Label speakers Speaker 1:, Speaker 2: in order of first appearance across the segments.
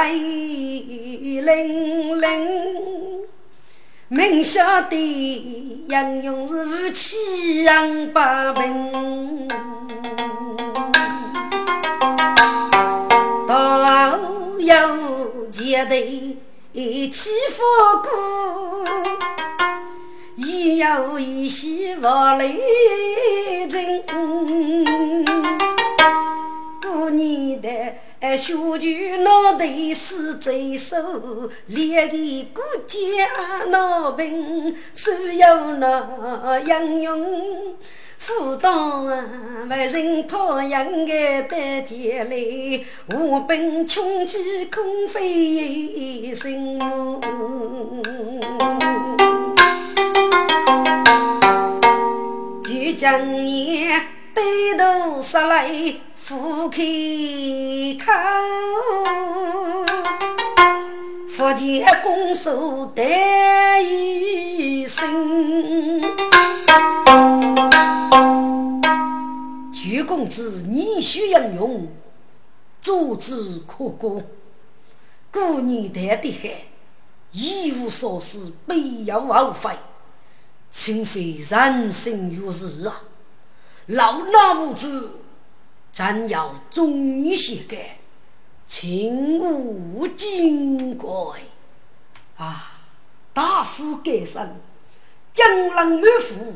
Speaker 1: 来凛凛，明晓得杨勇是武器杨八平，到有结队起复古。一有一喜万来人，过年的小舅脑袋是最瘦，脸的骨架闹病，所有那杨勇辅导啊，人跑养个得钱来，无本穷起空飞心就。将爷低头杀来复开口，福建公守得一生。
Speaker 2: 徐公子你须英勇，足智可过，过年得的海，一无所事，必要枉费。请非人生如日啊！老衲无主，暂要忠义些改，请勿惊怪啊！大事改生，江郎满腹，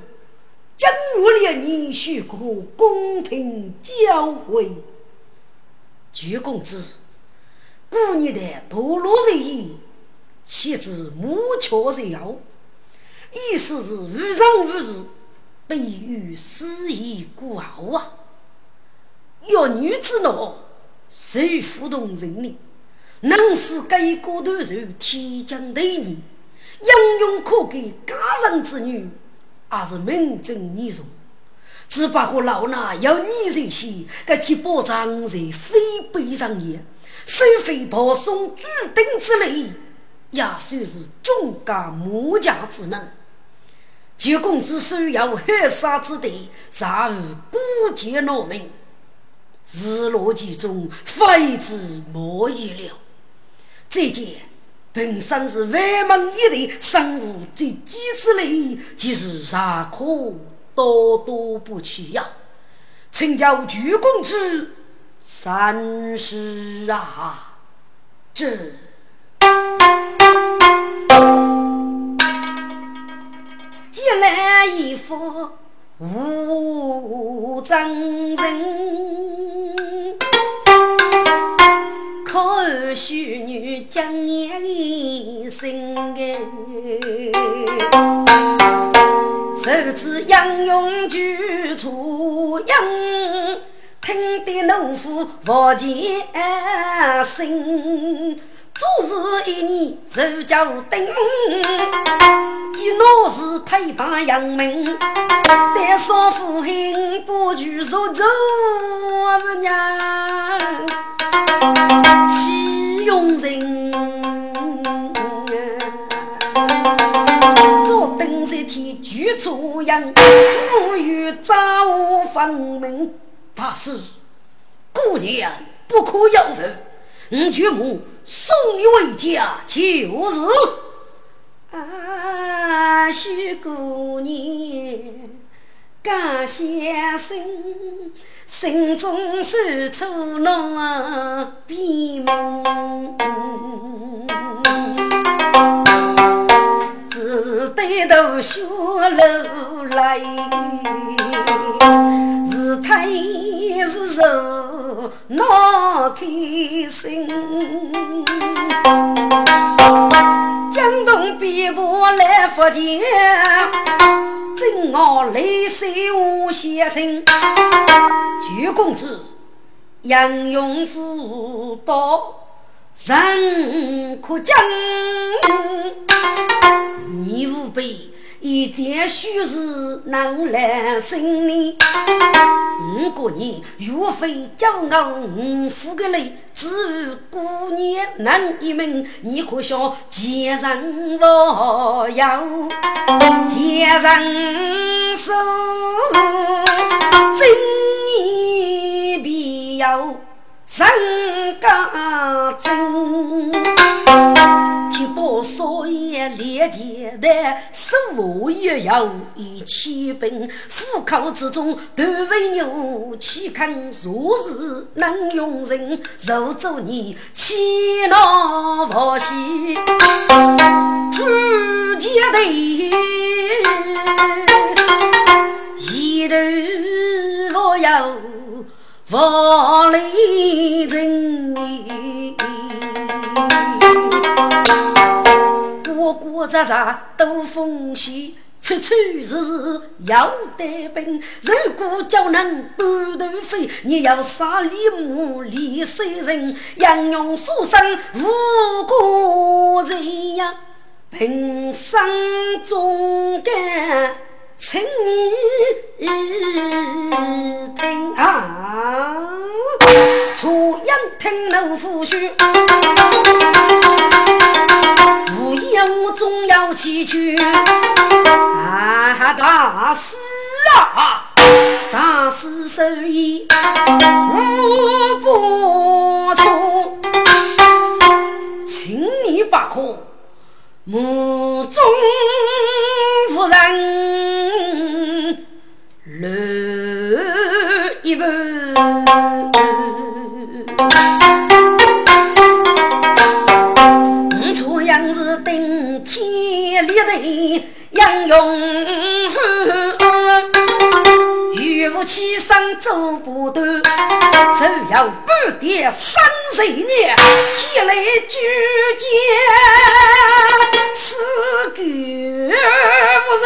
Speaker 2: 今日连你许过宫廷交会。鞠公子，过年的堕落人意，岂知母巧人妖？意思是无上无事，悲于死意孤傲啊！弱女之怒，谁抚动人力？能使该国头受天降雷人，英勇可给家人之女，还是名正言顺。只不过老衲要你这些，该替保障在非悲上也，收费保送举鼎之类，也算是中家木匠之能。九公子手有海沙之地，杀无孤绝农民，日落其中，非之莫意了。再见，本身是万门一类，生无这机之类，即是啥可多多不去呀？请教鞠公之，三思啊！这。
Speaker 1: 一来一副无真人，可秀女将年生哎，手指杨勇举出杨，听得农夫不见声。做事一年手脚顶，见闹事推把杨门，带少妇恨不举手走不娘，岂用人？做灯在天举出杨，富裕早分明。
Speaker 2: 大师，姑娘不可有份，你舅母。送你回家就是。
Speaker 1: 啊，许姑娘，感谢生，心中是出那闭门，只对头雪落来，是太是愁，闹开心。江东边坡来福建，真我泪水无限情。
Speaker 2: 九公子，杨勇夫道人可将，你无辈。一点虚实难来心里，五个人若非骄傲，五夫个泪，只有姑娘难一门。你可笑前人我要奸人手，正义必有人家真。铁把少爷列前的，手握也要一起兵。虎口之中都为牛，岂肯若是能用人？肉做你气恼不息，突击的一头我要万里征。过过杂杂都风险，处处是要带兵。如果叫人半途废，你要杀李母李三人，杨勇所生无辜人呀，平生忠肝请你听啊，楚阳听老夫婿。无言我总要祈求，啊大师啊，大师手艺无不错，请你把可目中无人留一半。天立地，杨勇，与武起身走不断，手要半点三十年，前来举剑，四个无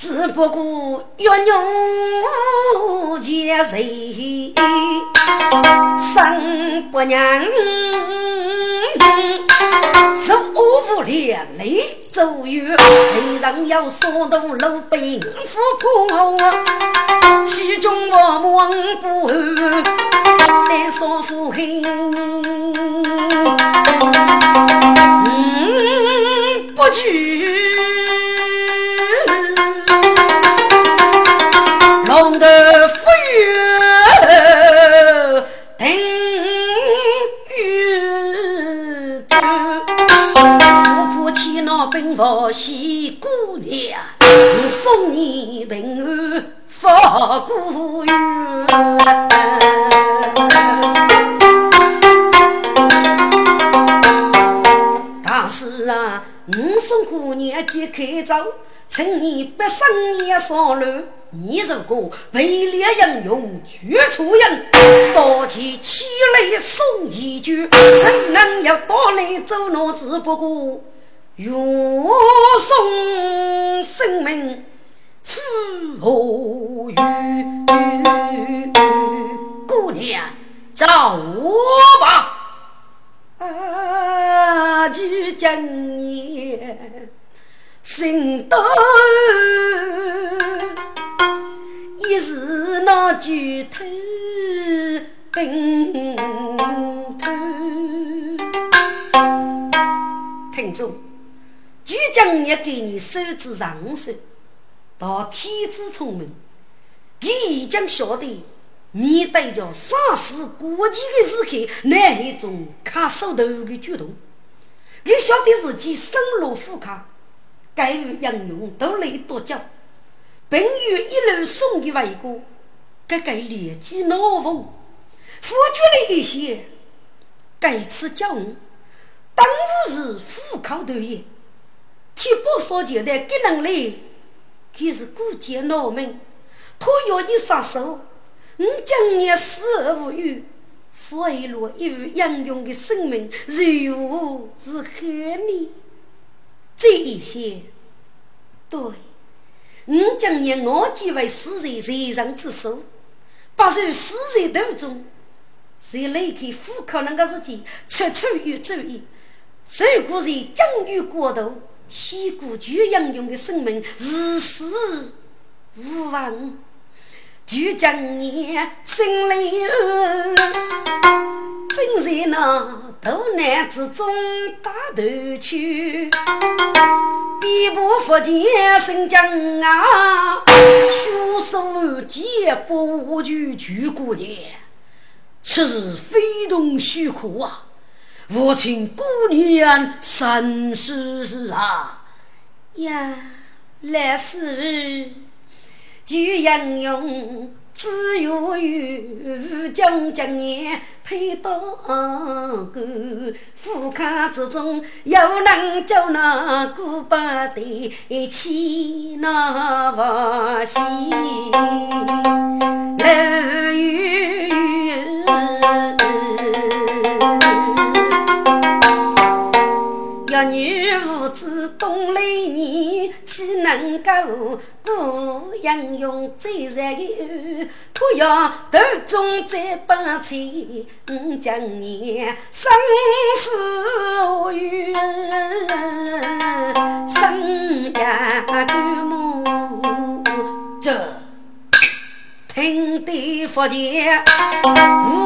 Speaker 2: 只不过冤勇见谁？生不娘，受无连累走远，平常要说动路兵夫破，其中我望不安，但少妇恨，不惧。兵法喜姑娘，送你平安发古月。大师啊，我送姑娘揭开走，请你别生也上路。你如果被烈英勇绝出人，多起起来送一句，人能要到来走路，只不过。愿送生命付何余？姑娘，走吧。啊，就今年心多，一时那举头病头，听众。就将你给你手指上手，到天资聪明，你已经晓得面对着丧死国际的时刻，那一种卡手头的举动。你晓得自己生龙虎卡，该于应用都来多久，并与一路送给外国，该该立即脑风，付出了一些，该次教育，当务是虎口头业。替不少钱的给能力，可是孤家老门，他要你杀手，你今年死而无余，
Speaker 1: 佛一路与英勇的生命如何是何呢？这一些，对，我将你我几位死在人之手，不受死在途中，谁离开虎口那个事情，处处有注意。如果是疆域过度，西古巨英勇的生命是死无望。就将你心里正在那大难之中打头去，逼不佛前生将啊，血手剑不就举过年，此事非同虚可啊！我请姑娘三思啊！
Speaker 2: 呀，来世。就应用只有与将将年配到个富康之中，又能叫那古巴的起那瓦西楼宇。女无知懂雷年，岂能够不英勇最热的突要途中再把情，将你生死缘，生涯多么
Speaker 1: 这听得佛前无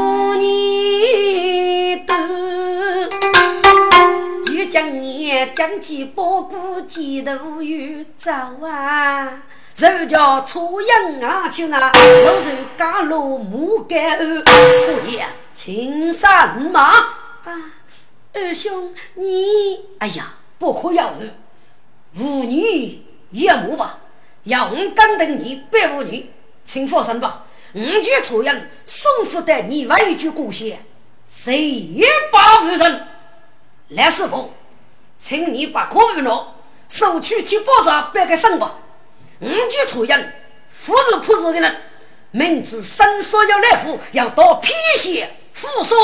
Speaker 1: 将年将其包谷几头鱼走啊，手脚粗硬啊，去啊，又是赶路木杆儿，姑爷，请上马
Speaker 2: 啊！二兄，你
Speaker 1: 哎呀，不可要儿，妇女也莫吧，要我敢等你白妇女，请放心吧，五句粗硬，送福带你外一句故乡，谁也把夫人。来，师傅，请你把可物拿，收取替包扎摆个身吧。五句粗言，富是朴实的人，明知生所要来福，要到偏些胡说，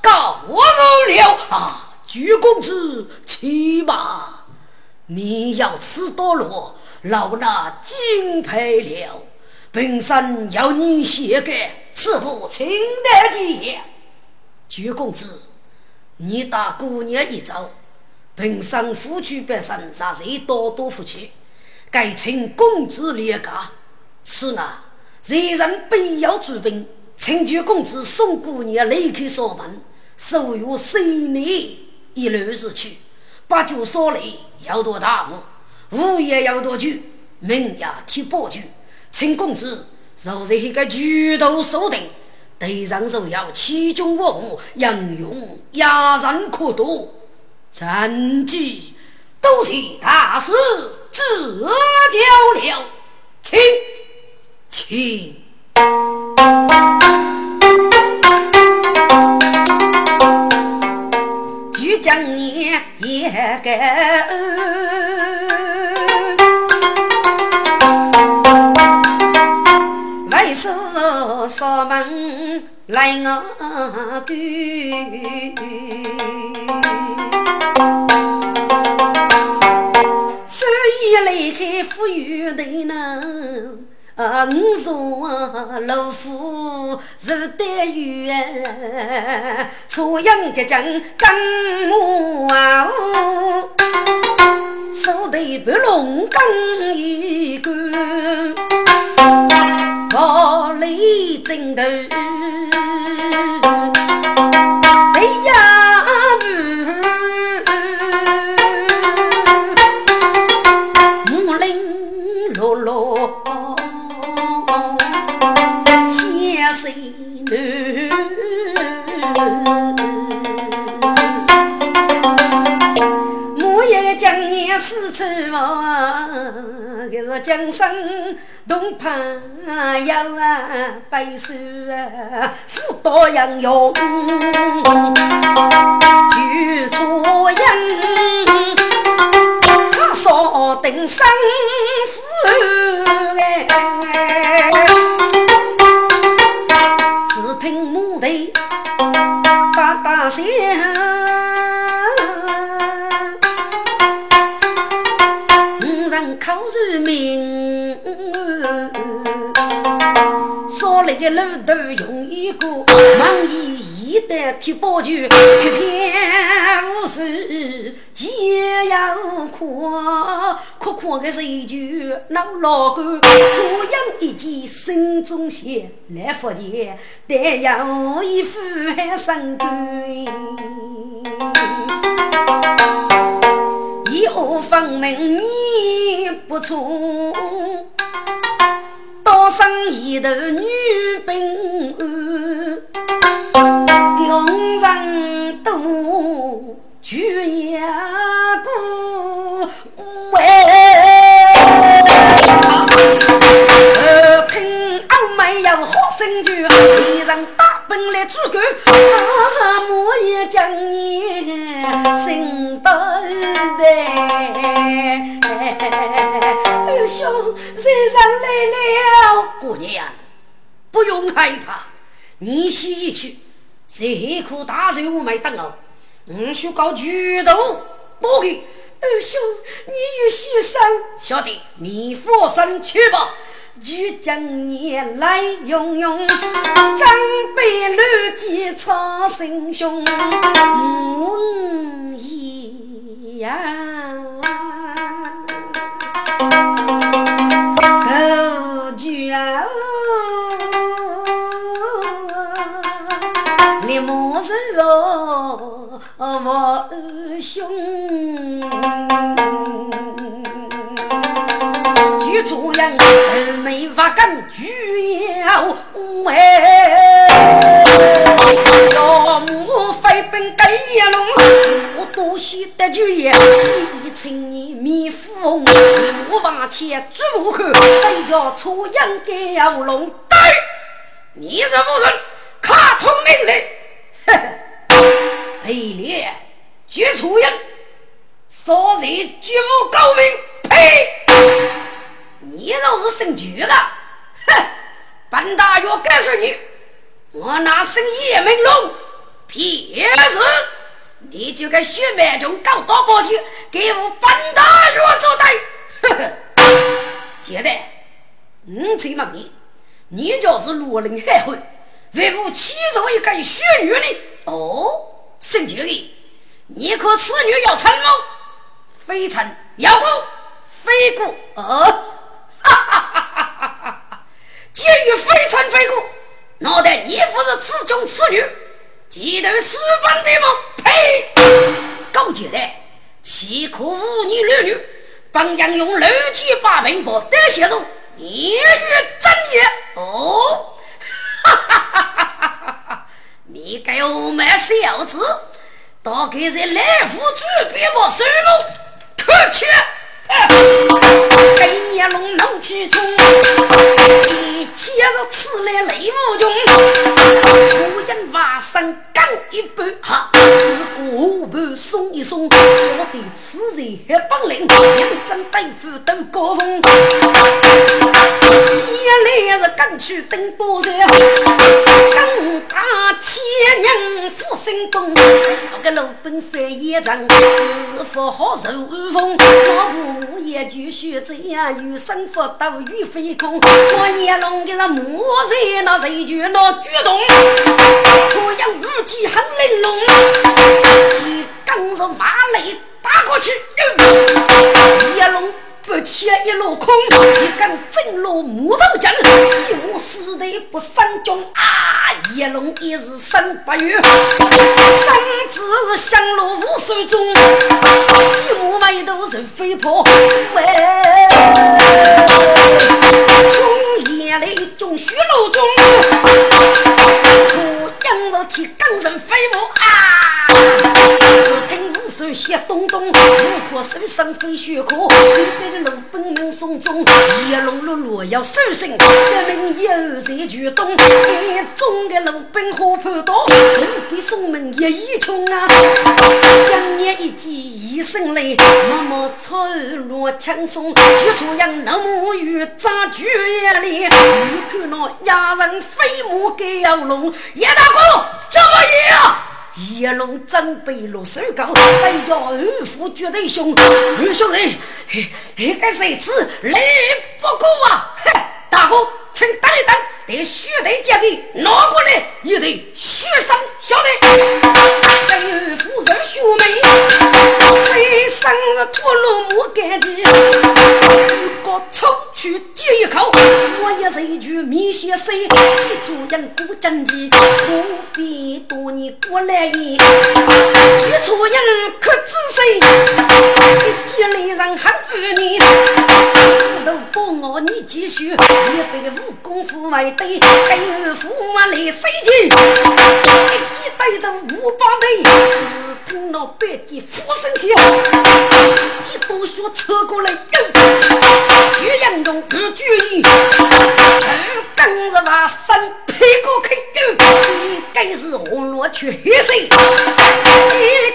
Speaker 1: 告我入了啊！鞠公子，起码你要吃多罗，老衲敬佩了。本身要你写给师傅，请得见。鞠公子。你打姑娘一招，平生夫妻百生，啥谁多多夫妻？该请公子离家。此呢，人人必要主兵，请求公子送姑娘离开锁门，守约三年一路日去。八九少礼要多大物，午夜要多酒，明夜贴宝酒。请公子若是一个举头锁定。对上手要七军万武，英勇压人可多，战绩都是大师指教了，请请，就将你也该。扫门来我关，富裕的呢，啊，五座老虎是得缘，初阳结将跟我啊，手头不龙更一个。我里枕头，哎呀江山。东怕有啊，背手啊，斧刀杨勇，举错人，他说定生死哎，只听母的大大声，五人口如名，少来个路途容易过，忙一。一代铁宝球，偏偏无数解药苦，苦苦的水球闹老干，初阳一见心中险，来福建但要一副海生根，一恶分明你不从，多生一头女兵。用人多，举也多，喂。听欧妹有好声句，一人大本来主干，我也将你心不白。哎呦，兄，人上来了，
Speaker 2: 姑娘，不用害怕，你先一去。这棵大树我没等哦，我需搞举头多给。
Speaker 1: 二兄，你有许生，
Speaker 2: 小弟你放心去吧。
Speaker 1: 举将你来用用，张备乱箭操心胸，嗯呀。我兄，举出人愁眉发根，举要哎，要我飞奔盖一龙，我多喜得酒也，一青年面富红，我往前走后，得叫出阳盖要龙，
Speaker 2: 对，你是夫人，卡通命令，呵呵。黑脸绝楚人，杀人绝无高明。呸！你若是姓绝的，哼！本大爷告诉你，我那姓叶明龙，屁事你就该血脉中搞大包天，给我本大爷做对。呵呵，接待，我再问你，你就是罗林海会，为我其中一个血女的？哦。圣爵的，你可此女要成吗？非成，要不非故，呃，哈哈哈哈哈哈！既然非成非故，那得你不是此中此女，记得私奔的吗？呸！勾结的，岂可忤逆儿女？本应用六级八品不得写入，言语真也。哦，哈哈哈哈哈哈！你给我们小子，大概在来福主边把收入，可气！黑夜龙怒气冲，一接着此来雷无穷，初阴瓦生刚一半，哈，自过半松一松，晓得此人还本领，认真对付都高峰。先来是刚去登多山，刚打千娘负心东，那个鲁本翻一场，是否好受风？我也就学这样，有生福斗与飞空。我也弄个那木人，那谁就那举动，初阳武技很玲珑，一刚着马雷打过去，一龙。不切一路空，几根正路木头筋，几无四头不三中啊！一龙一日三八月，三子香炉无手中，几无外头是飞坡喂，从夜里中血路中，出阳肉体刚人飞舞啊！只听。手写东东，我可身上飞雪壳，一个鲁本名送终，一龙落落要收声，一名有才举动，眼中的鲁本好判断，人给送门一一穷啊，将你一记一声雷，默默操落轻松，举出杨那木鱼扎举眼里，一看那压人飞马给要龙，叶大哥，这么
Speaker 1: 呀！
Speaker 2: 叶龙准备落手高，来叫二虎绝对凶。二兄弟，这个谁子来不过啊？嘿，大哥，请等一等，得血队交给拿过来，也得血上晓得。二夫人兄妹，为生日吐露莫干净，一个抽去接一口，我也是一句米线水，记住人不争气，不必多年过来。一处人可知谁？一见来人喊儿女，石头帮我你继续，一辈武功夫外对，还有驸马来谁去？一记带着五八倍，只听那百计呼声响，一记多说扯过来，徐阳中不注意，二更日把身劈过去，应该是红罗去黑色。应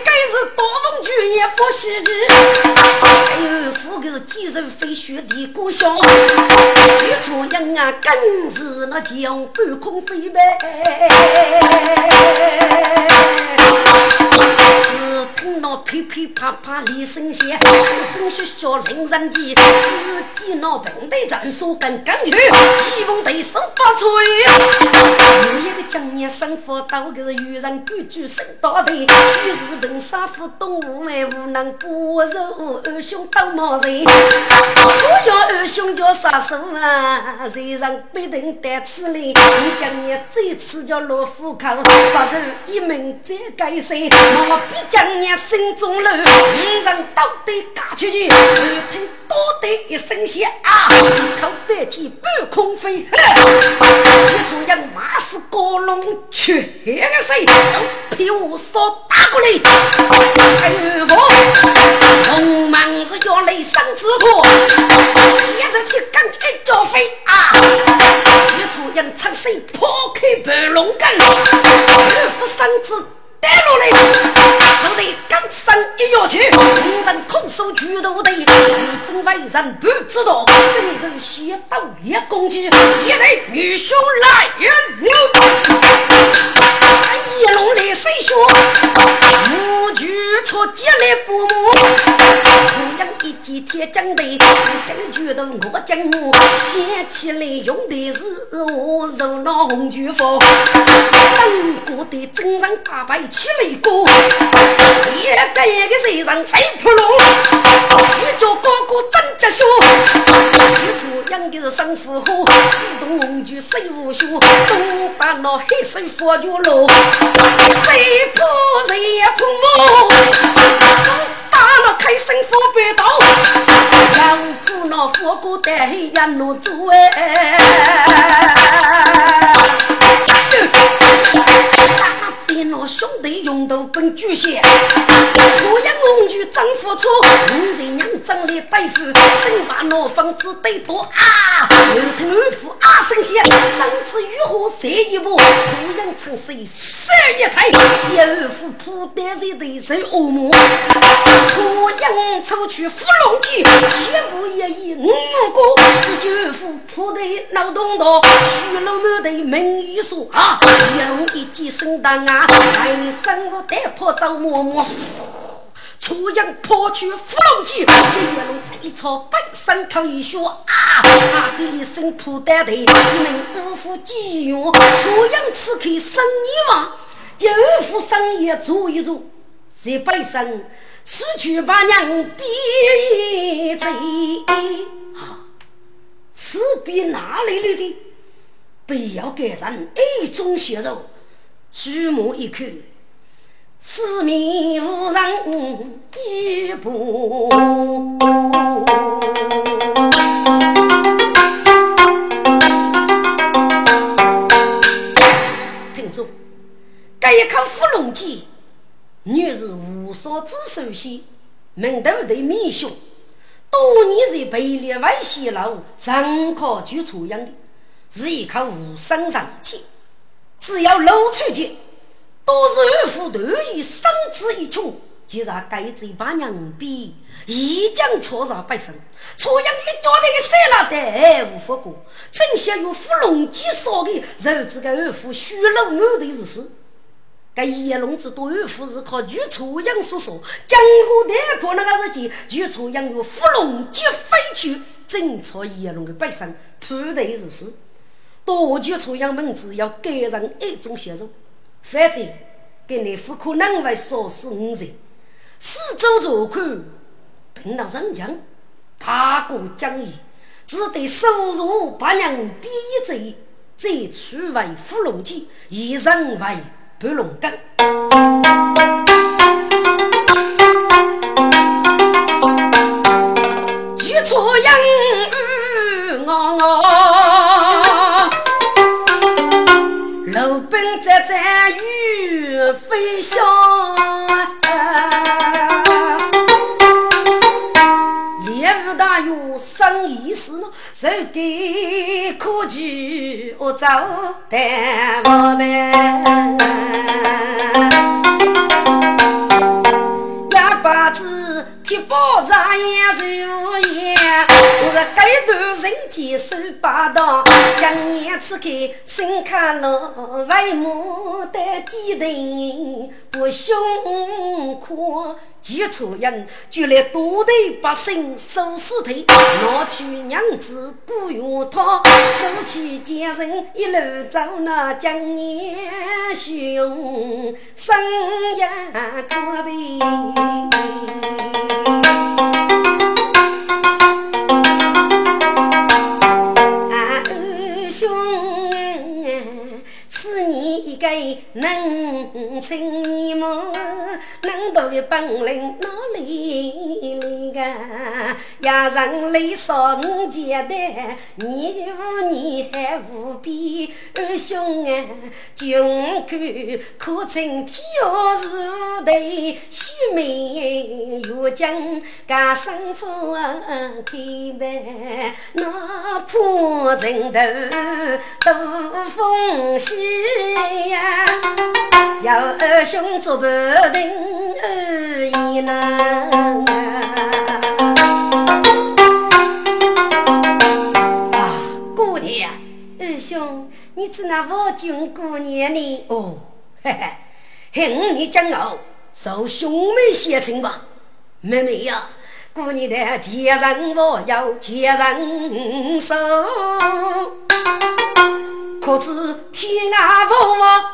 Speaker 2: 该是大风巨也不稀奇，还有富个几人飞雪的故乡，许初人啊更是那将半空飞呗。噼噼啪啪雷声响，声声小令人急，只见那平队战术跟钢去，西风对手不吹。有一个将年生佛道，个是遇人举举生大头，于是本杀父动武为无能不受二兄当毛人，我要二兄叫杀手啊！谁让必定得此令，你将年这次叫落虎口，不受一门再改谁？我必将年心中怒，一人刀得嘎出去，耳听多得一声响啊！一口白气半空飞，去出人马是高龙缺个谁？都被我所打过来。哎呦我红蟒是要雷声之火，现在去跟一脚飞啊！去出人趁势破开白龙根，二夫三子。带落来，手得刚上一跃去，五人空手举头的，真为人不知道，真人先到一攻击，一对女兄来人牛，一龙来谁说？母举出接来不母，同样一记铁将的，真举头我将我掀起来用的是我手拿红军法，当过的真人八百。起来过，一个一个谁上谁扑龙，去叫哥哥真吉凶，养的是生虎虎，自动红军谁无休，东打那黑水佛脚路，谁扑谁也扑我，打那开生佛白刀，老扑那佛骨带黑烟路走哎。兄弟用刀奔巨蟹，出言红军张付出，五人娘长来对付，生把那房子得多啊！二听二夫啊声响，三子如何射一步？出言趁势射一台，二夫扑得在对手恶魔，出言抽取伏龙戟，七步一役五个，二夫扑得脑洞大，虚楼满头门一锁啊，用一记生当啊！来生日带破走嬷嬷，出阳破去伏龙戟，一龙再朝背上头一血啊！啊一声扑单头，一名二夫急用，初阳此刻生意旺，就二夫生意做一做，在背上失去把娘逼走。此笔哪里来的？不要给人一种血肉。举目一看，四面无人一步。听着，这一口伏龙戟，原是无双之首先，门头的面兄，多年在北列外泄露，上考就出样的，是一口无双长剑。只要露出去，都是二夫断以生之一穷。既然该嘴把娘逼，一将错上百姓，错养一家的个三拉蛋无法过。正想用伏龙戟杀的，肉质个二夫血肉满的如是。
Speaker 1: 这叶龙子多二虎是靠举出杨叔叔，江湖大破那个时期，举出杨有伏龙接飞去，正朝叶龙的背上铺头如是。多举出杨门子要改成一种血肉，反正给你不可能会杀死五人。四周坐看，凭了人。强，大过江义，只得收入八娘逼一贼，再取为伏龙计，以人。为。白龙岗，举出杨玉我我，楼本在在雨飞翔。有生意事呢，受给可举我走单我们，哑巴子铁包扎也如烟，我这街头人间手把刀，将年此刻心看了，为牡丹几人不胸阔。几处人就来多头百姓收尸体，拿去娘子古院套，手起奸人一路走那江年雄，生涯可悲。啊，兄，是你一个能成一梦，能多的本领？个？呀，人来说五简单，你无你还无比。二兄啊，穷苦可称天下是无对，须眉越将家生父开门，哪怕城头多风险呀。要二兄做不定二姨呢？啊，
Speaker 2: 姑娘，二兄，你只那我军姑娘呢？
Speaker 1: 哦，嘿嘿，恨你骄傲，受兄妹相称吧。妹妹呀，姑娘的接人我要接人手。可知天涯父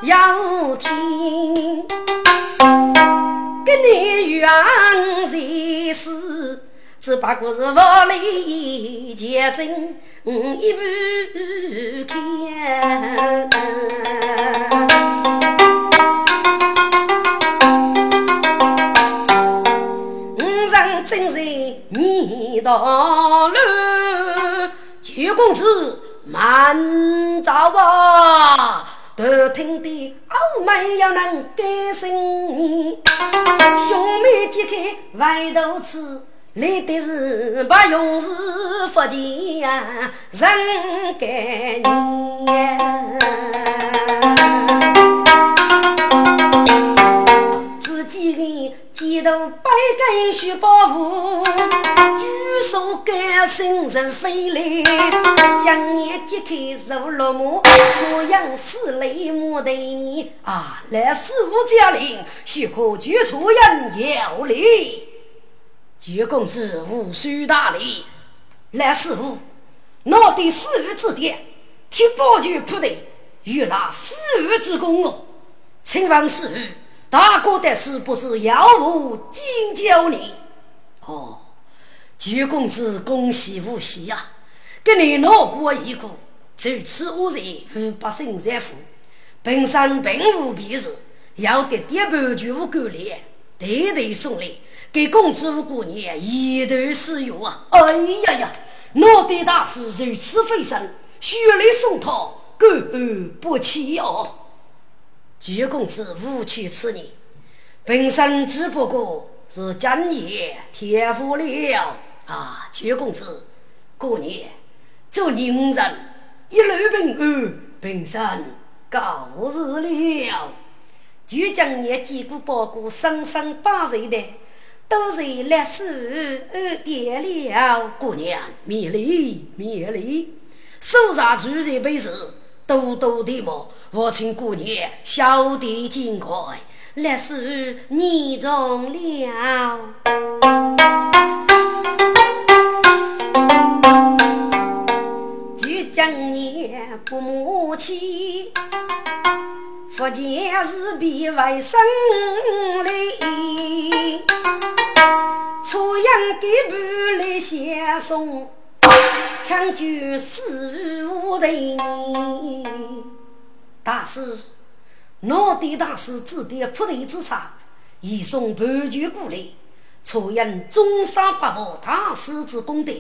Speaker 1: 有天，跟你缘前世，只不过是万里结真一步看。五人真是你道路，九公子。慢走啊！头听的欧妹要能改心意，兄妹揭开外头吃，来的是不用是福气呀，人该念。自己的几头百根雪包袱。手干生人飞来，将年揭开如落马，朝阳四雷马对你啊！来师傅驾临，许可举出人要礼。九公子无需大礼，来师傅，拿的四日之典，替宝具铺的，与那四日之功哦。请问师傅，大哥的事不知要无敬教你？哦。九公子，恭喜无喜呀！给你闹过一个，就此无人和百姓在富，本身并无别事，要得点半句无够力，代代送来，给公子五姑娘一头使用啊！哎呀呀，闹得大事如此飞升，血泪送他，感恩不起哦！九公子无趣此言，本身只不过是今夜天赋了。啊，九公子，过年做宁人，一路平安，平生告日了。就将年几个包裹生生八岁的，都是历史二点了。姑娘，免礼免礼，手上煮这杯子，
Speaker 2: 多多的么？我请姑娘小弟尽快，
Speaker 1: 来是你中了。举将年不母亲，福建是必为生哩。初阳的步来相送。抢救死无的大师，脑的大师指点铺地之差，移送盘踞过来，出言中山八府大师之功德，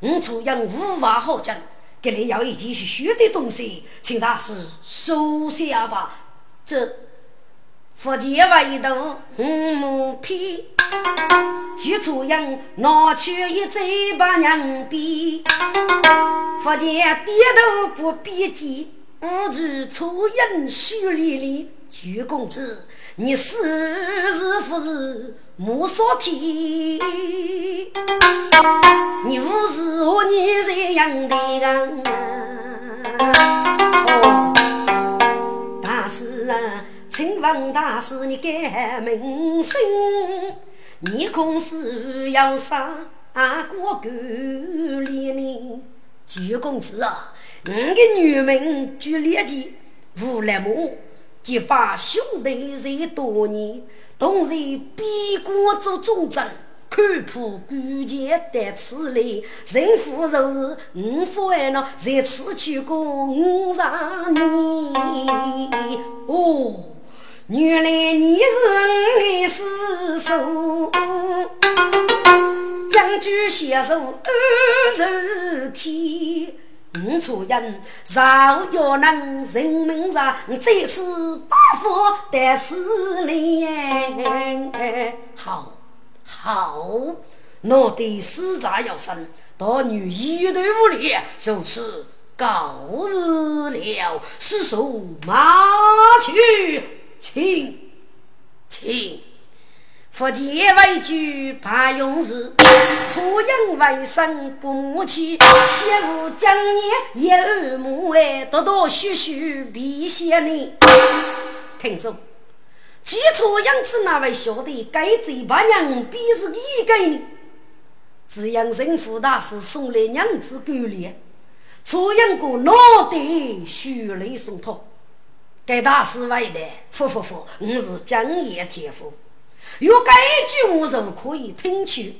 Speaker 1: 我出言无法好讲，这里要一件学的东西，请大师收下吧。这福建外头五亩片。举出人拿去一嘴把人逼，福建低头不比肩，无处出人须连连。徐公子，你是是不是莫说天？你无是和你这样的人？哦，大师啊，请问大师你改名姓？你公司要杀过狗脸呢？鞠公子啊，我的女名鞠烈吉，无来母，结拜兄弟这多年，同在边关做忠贞，看破关前得此来，人夫若是我父爱呢，在此去过五十年哦。原来你是我的师叔，将军携手二十天。五处人饶要能人民上，这次把佛得死了。好，好，我的死杂要生，大女一对无礼，就此告辞了。师叔，马去。请，请，福建为主怕勇士，出营为生不母气，媳妇将年也儿母哎，多多许许必先你。听着，起初养子那位兄弟该嘴巴娘必是一个呢。只因神父大师送来娘子狗粮，出营过脑袋血泪送托。该大师为的，夫夫夫，我是江夜天父。有该一句话如可以听取，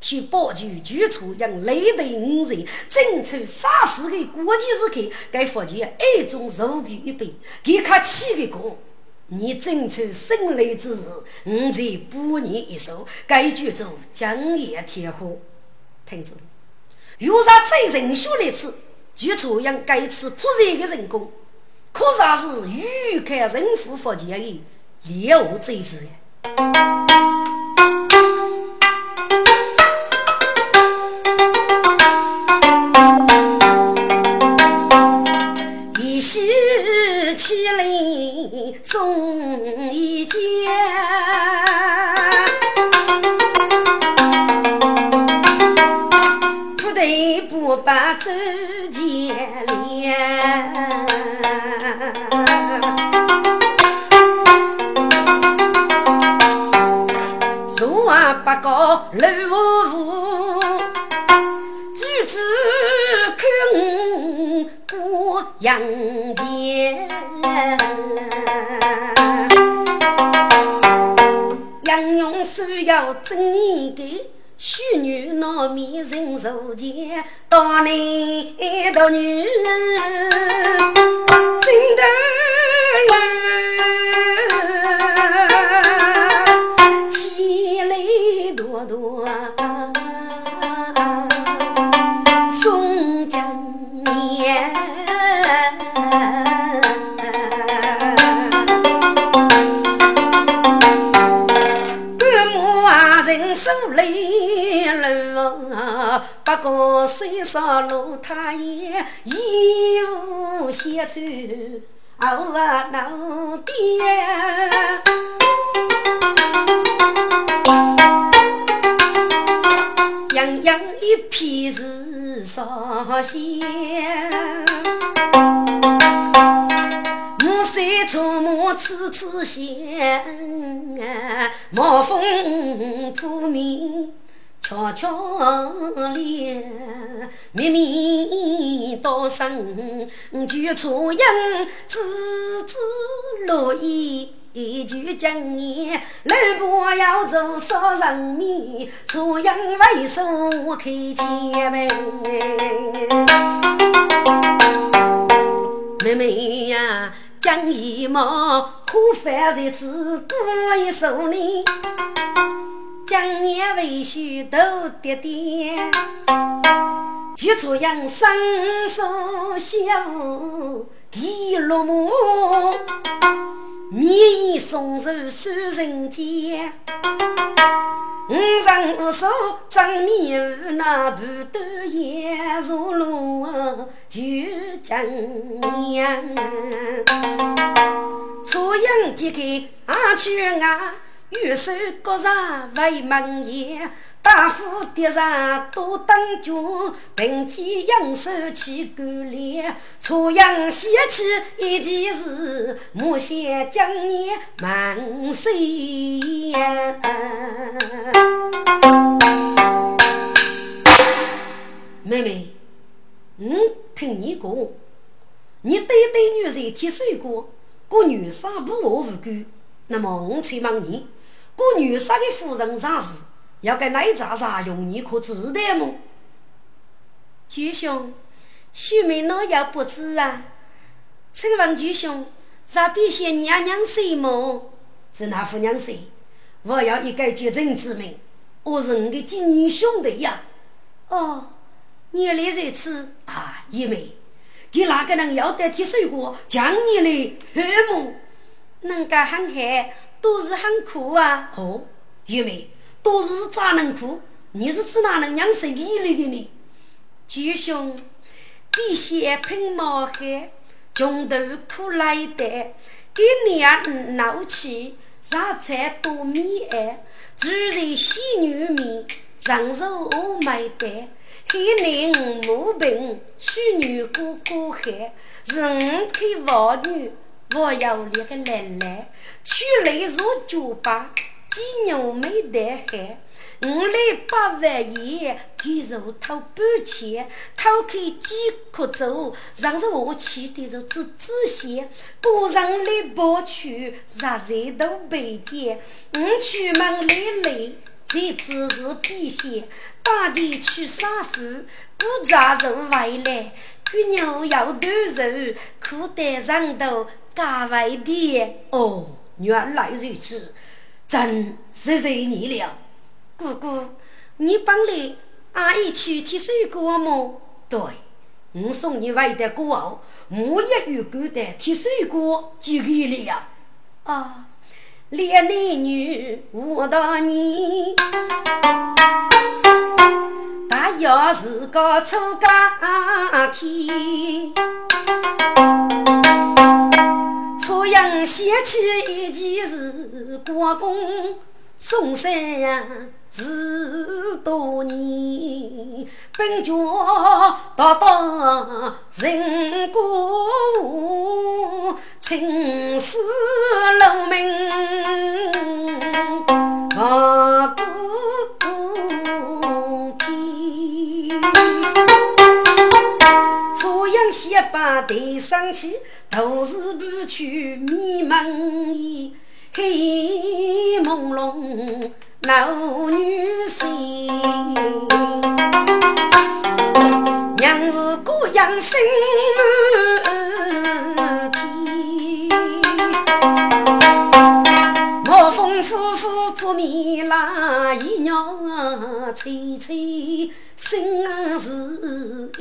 Speaker 1: 替保举举出让雷的五人，争取杀死的国际时刻，该福建爱中肉皮一杯，给他气的过。你争取胜利之日，我再补你一首。该剧组江夜天父，听着，有啥最人学的词，举出让该次破碎的人工。可啥是欲看人夫福建的猎物贼子送一件，不得不把周见脸。八高楼户，举子看过阳间。杨勇需要真一个，许女闹面人如见，大男大女真的来不过山上路太远，一无写出后脑爹。洋洋一片是少仙。暮色出没次次香，毛风扑面悄悄咧，密密道声就初阳枝枝落叶。一句讲言，老婆要做杀人面，初阳为首开前门。妹妹呀，讲一毛，可饭日子过一首呢。讲年未许多点点，就初阳生手小妇一落幕。面衣送入三人间，五人五手张面那不斗烟如龙就将娘，初阳揭开阿去啊。玉手高上为门檐，大夫叠上多当军，并肩扬手起干练。初阳写起一件事，莫嫌将你满岁呀。妹妹，嗯，听你讲，你对对女人提水果，过女生不我无辜，那么我才问你。过女杀的夫人啥事？要给哪吒啥用？你可知道么？巨兄，秀妹哪有不知啊？请问巨兄，咋必先娘娘谁么？是那副娘谁？我要一个绝症之名，我是你的亲兄弟呀！哦，原来如此啊！姨妹，给哪个人要得铁水果，将你的黑木能够喊开？都是很苦啊！哦，玉梅，都是咋能苦？你是指哪能养生意来的呢？巨兄，必先喷毛汗，穷途苦来的，给娘闹气，杀菜多米爱，煮人细女面，长寿我买单，黑男无病，许女哥哥害，是五开王女。我要两个奶奶，取来如酒吧，鸡牛没得害。五来八万元，给肉偷半钱，偷开几颗粥，让着我气的是滋滋血。不让来包去，热热都被见。我出门来来，这只是避嫌。大地去杀夫，不扎肉回来，给牛要多肉，裤带上头。大外的哦，原来如此，真是谢你了，姑姑，你帮来阿姨去提水果吗？对，我送你外的果后，我也有够的提水果就给了。啊，连男女我到你，大要是个出家天。初阳写起一件事，国公送山呀十多年，本家大到人过青丝楼门，不顾天。初阳西把头上去。都是不去迷蒙夜，黑朦胧闹女心，娘是孤养心天，夫妇扑面拉一鸟吹吹。心事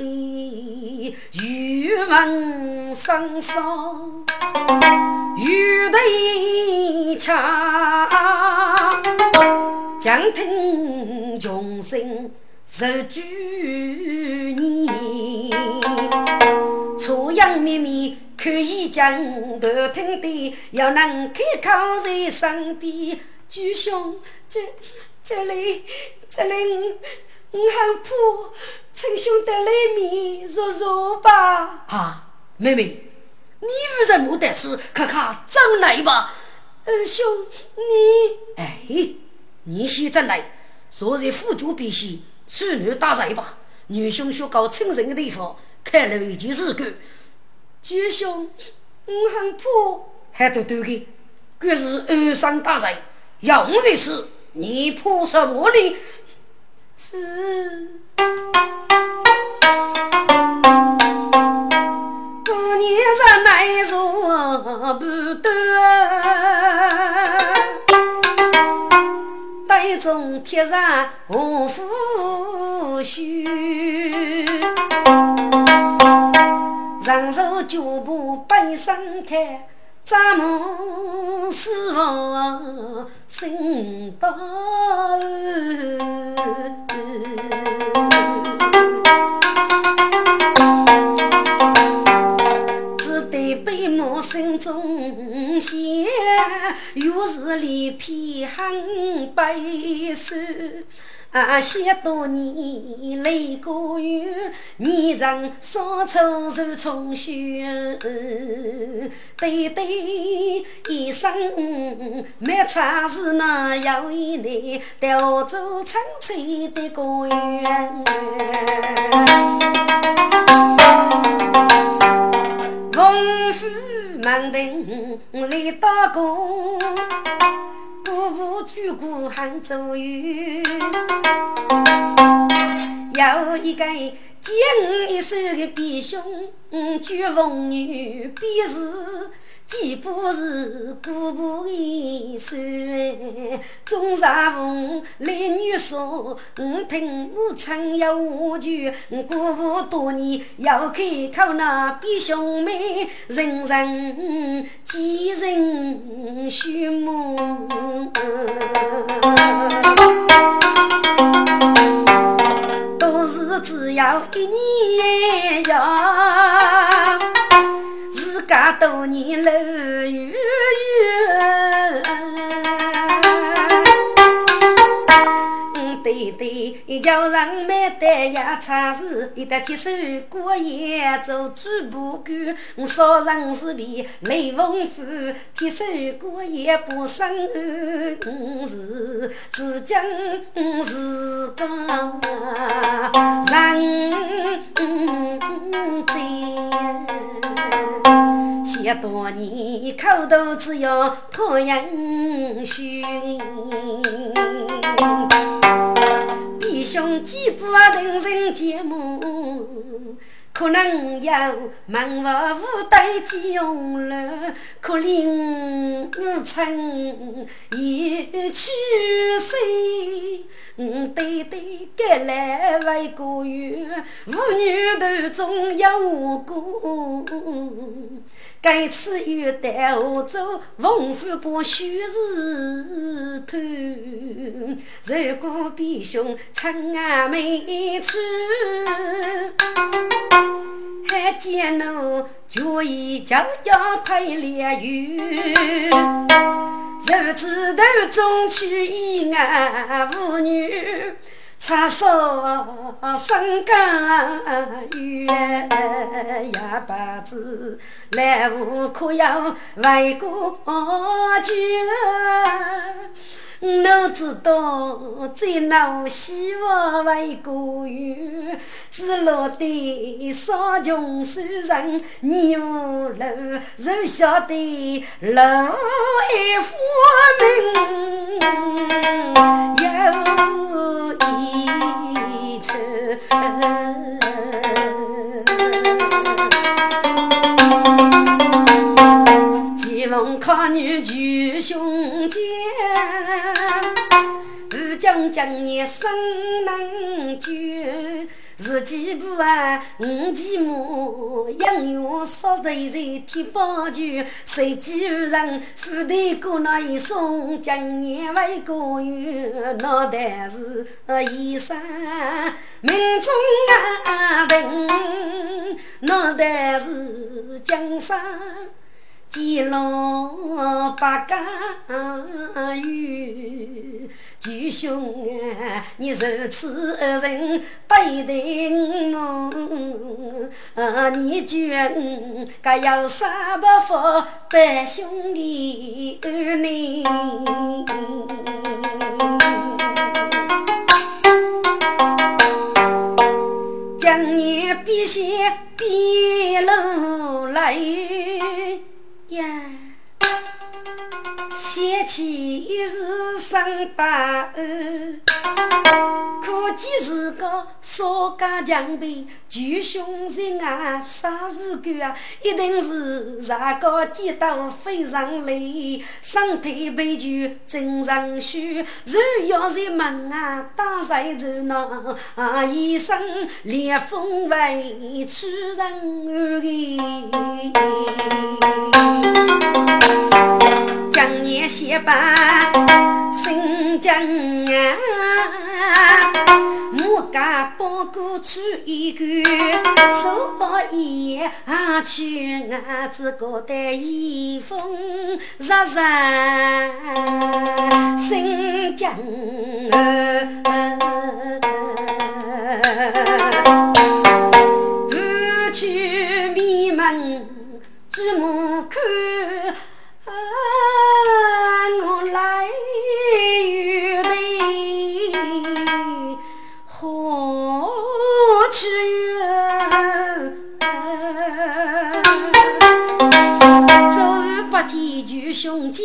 Speaker 1: 欲问生杀，欲对枪，将听穷声受拘泥。初阳绵绵可以讲，头听的要能开口在身边。巨兄，这这里这里。我很怕，称兄弟来面，说说吧。
Speaker 2: 啊，妹妹，你为什么得事，看看张来吧。
Speaker 1: 二兄，你
Speaker 2: 哎，你先进来，坐在辅助边西，孙女打柴吧。女兄学搞清人的地方，看了一件事干。
Speaker 1: 二兄，我很怕，
Speaker 2: 还多多的，这是二三打柴，要我这次，你怕什么呢？
Speaker 1: 是。过年上来坐不得，袋中贴上红拂须，上手脚步背身开。咱们师傅心大，只得背幕心中想，又是脸皮很白瘦。啊，些多年泪过月，面上少愁如重雪。对对，一生没差事那有一年，调走春翠的果园。风府门庭来打工。夫妇举孤行左右，有一个借我一手的弟兄，我举风雨便是。既不是姑婆一算，中上风来女说，我听我唱要我句，姑婆多年要开口那比兄妹，人人几人许梦，都是只要一年呀。家多年路悠悠，对对，叫人没得呀差事，一得铁手过夜做主不管，少人是为雷锋夫，铁手过夜不生案，是只讲是个人在。写多年，口头只要讨英雄。弟兄几不同人节目，可能有门房无带几用了，可怜无曾一去世？嗯，对对，该来为个月，妇女头中有无辜？该次又带我走，丰富把虚实透。如果比兄长啊没处，还见我决意就要配烈友。手指头中取一眼妇女，插手生根月，哑巴子来无可要为国捐。我知道，在老希望为国有，只落得少穷少人，你无路，只晓得路还发明有一层。望看女举胸肩，不将将你生能绝。自己不啊，五继母养育少岁岁添宝具，随即人富得过那一送，将年为国有，脑袋是衣衫命中啊定，脑袋是江山。几老八家园，就愚兄啊，你如此恶人对待我，你觉我该有啥不服拜兄弟你？将你笔写笔路来呀。掀起一日三百二，可见是个少家强辈，救兄人啊，啥事干啊？一定是啥个街道非常累，身体被救真常虚，人要在门啊打在热闹，啊一生烈风为出人意。江年写把新疆啊，木家包裹出一个，所以啊去啊只个的衣风热热新疆啊，去迷茫举目看。我来与你何去？走八几句兄姐，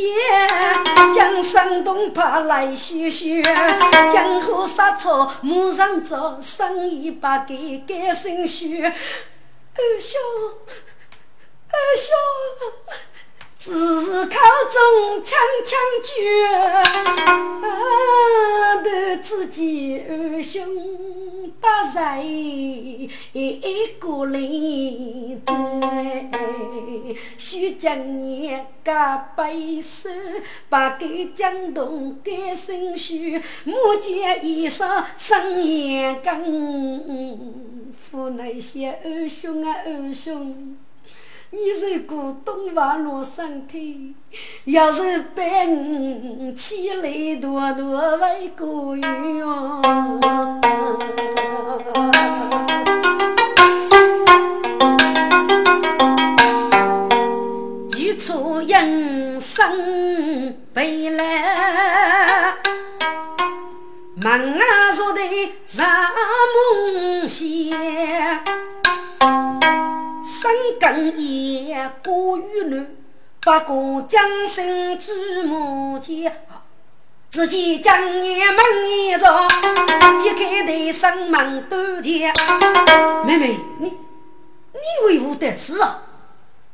Speaker 1: 将山东怕来学学，江湖杀错马上做，生意把给改心血。二兄，二兄。只是口中枪枪绝，都自己二兄打在一个林子，须将你加背手，把给江东改身虚，目见衣裳生眼根，扶那些二兄啊二兄。你如果东方落身体，要是被我起来多多为过远哦。举出人生悲来，门啊坐的上梦乡。三更夜过雨路，不过江心之母家。只见江年门一着，揭开的生门多见。
Speaker 2: 妹妹，你你为何得此啊？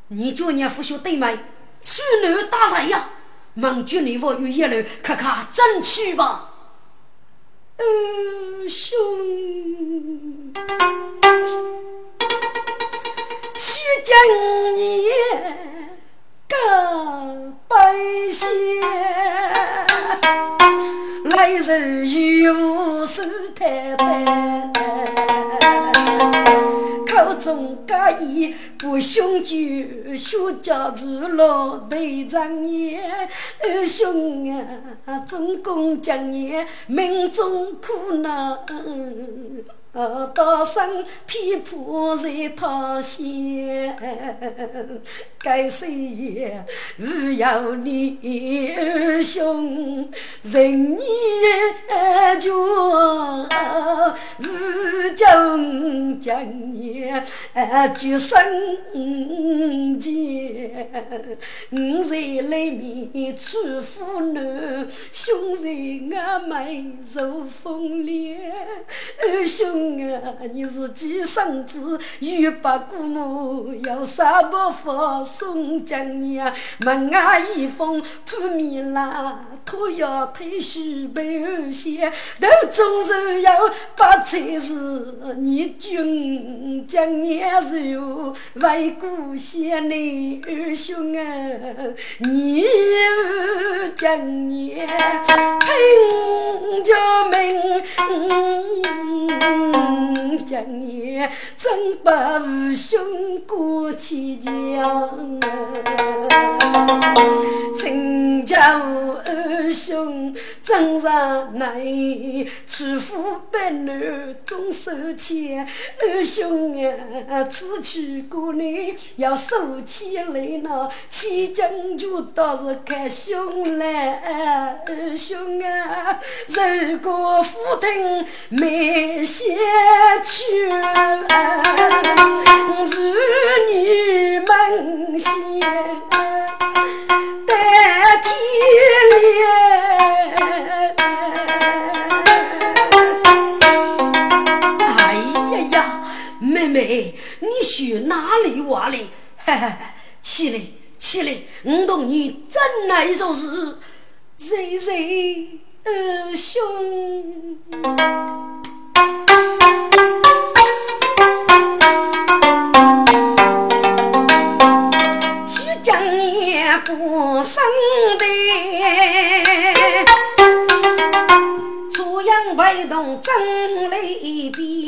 Speaker 2: 你叫你父兄弟妹去哪打谁呀？门军你我与一路看看争取吧。
Speaker 1: 二兄。须将你个白血，来日与我手谈谈，口中假意不凶句，说家子老对长言。二兄啊，总共将你命中苦恼。呃，高声批判在他心，该谁也不要你二兄人言绝，不将将你。绝生前，我在里面出苦难，兄在阿妹如风凉，二兄。啊，你。是几生子，欲把姑母要杀不放，送将你门外一封扑面啦，托要退休被二仙，头中是要把财事，你君将你如为故乡的二兄啊，你将你拼救命。将年，真把父兄过起江。亲家二兄真上难，娶夫百女终守牵。二兄啊，此去过来要收起来呢，起将就倒是看兄来。二兄啊，如果福听没下去，儿女们先。代替脸。
Speaker 2: 哎呀呀，妹妹，你去哪里玩嘞？起来起来，我同你真来做事，
Speaker 1: 谁谁二兄。不生的，初阳被动争雷边，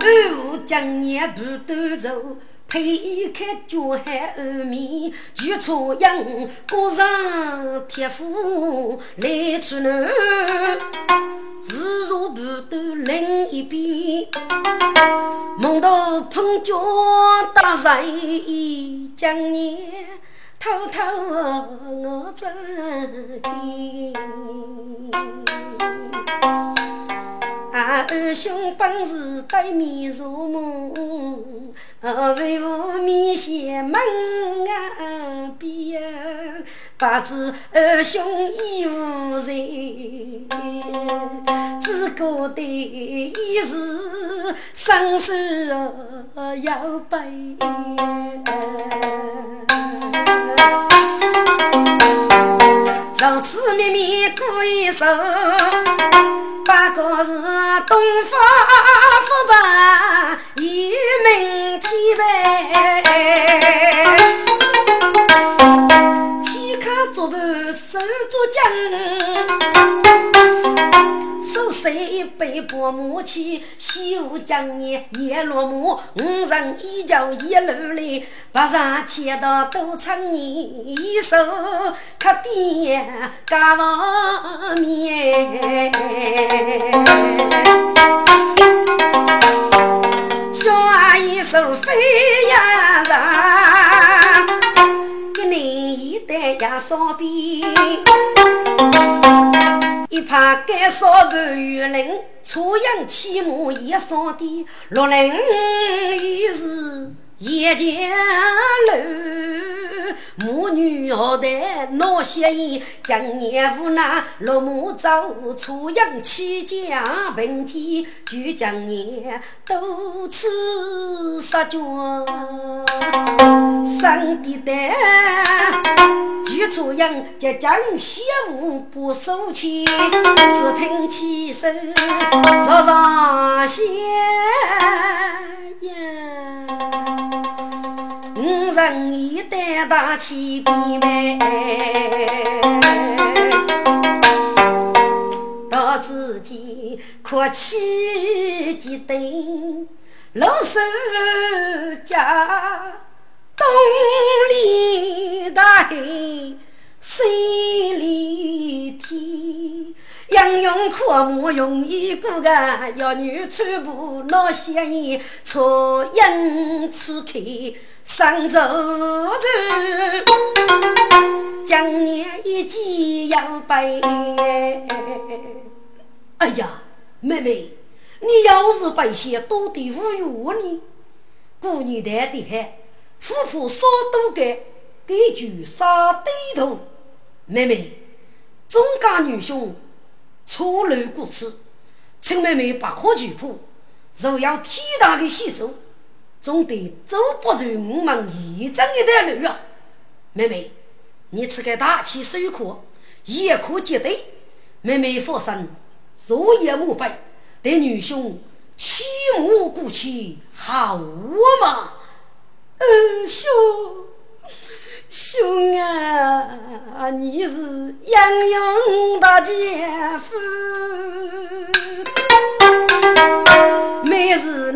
Speaker 1: 二五将年不端走，推开脚海二面，举初阳过上铁斧来出南。自如不断另一边，梦到碰脚打谁将你偷偷我走的。二兄本是对面入梦，为何面前门啊边，不知二兄已无人，只觉得一时生死要悲。如此秘密过一首，不过是东方复白与明天白，起卡作伴手作将。手谁一杯薄木去，西湖江年夜落幕，五人一脚一路来，不上千道都成年，一手可点家房面，小阿姨手飞呀上，一年一代呀烧饼。一怕该烧半月林，初阳起码也烧的，六人已是一间楼。母女后代闹血衣，将年无那落马走，初阳起家贫贱，就将年多次杀绝。上帝的，就初阳即将邪物不收起，只听起声 rõ rõ 响呀。五人一担大起兵来，到自己哭泣几等，老手家东里大海，西里天。杨勇阔木容易过个，要女穿布闹闲言，错因此开。上周日，将年一记要背。
Speaker 2: 哎呀，妹妹，你要是背些多的无语呢？姑娘谈的海，富婆少多干，给句杀低头。妹妹，中家女兄错漏过此，请妹妹把可举破，若要天大的喜奏。总得走不出我们一整一段路啊！妹妹，你这个大气手可一可接对。妹妹放心，昨夜莫背，对女兄起码过去好嘛？
Speaker 1: 嗯兄，兄啊，你是杨勇大姐夫。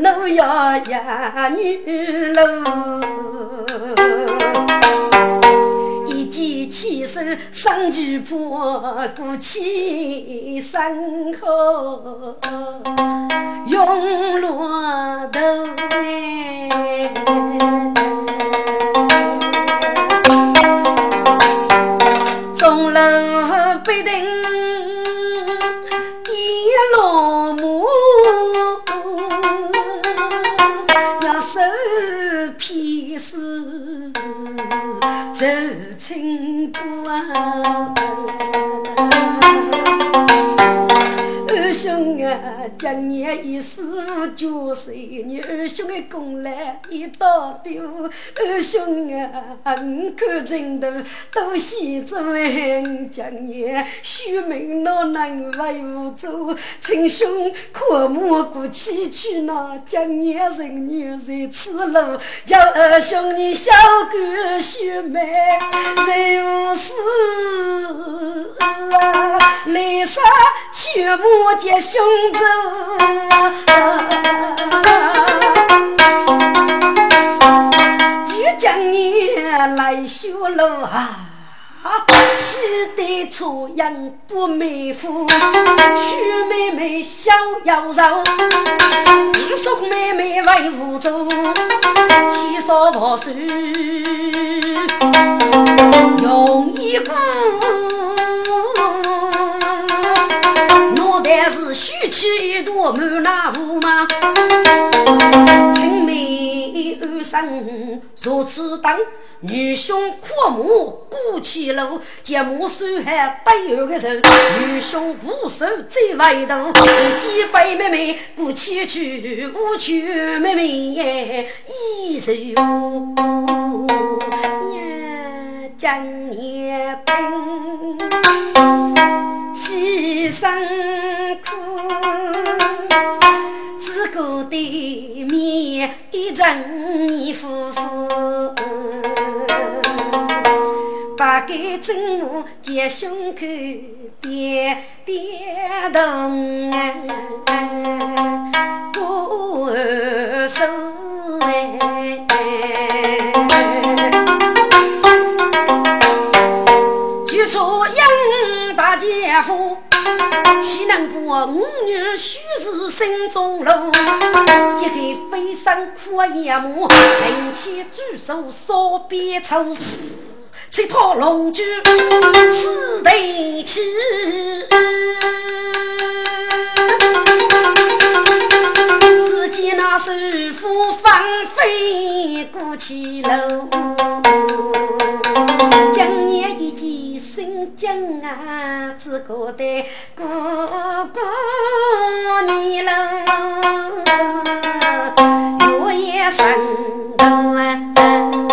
Speaker 1: 奴要呀女喽，一记起手上举破，鼓起身后用骆驼钟楼必定走清关。二兄啊，今年一师傅九岁，你二兄的功来一道丢。二兄啊，你看真的都喜做俺今年许明老难为无助，亲兄可莫过去去那今年人女在此路，叫二兄你小哥许妹人无事啊，来杀全部。接胸走，就将你来修路啊！喜得初阳不美妇，许妹妹逍遥柔，送妹妹为无助，七少婆手用一个。但是须起一朵满那雾嘛，青梅暗生如此等，女兄阔母孤起楼，结母手还带有个手，女兄无手在外头，几百妹妹过起去，无求妹妹一手。将年灯。牺牲苦，只顾对面一人夫妇，把个正目接胸口，点点头啊，不手哎。夫岂能把五女须是心中路？揭开飞身苦眼目，平起举手扫边抽，这套龙驹四对起，只见那首富芳飞过去喽，今年一见新疆啊，只可得过过你喽，月夜深冬啊。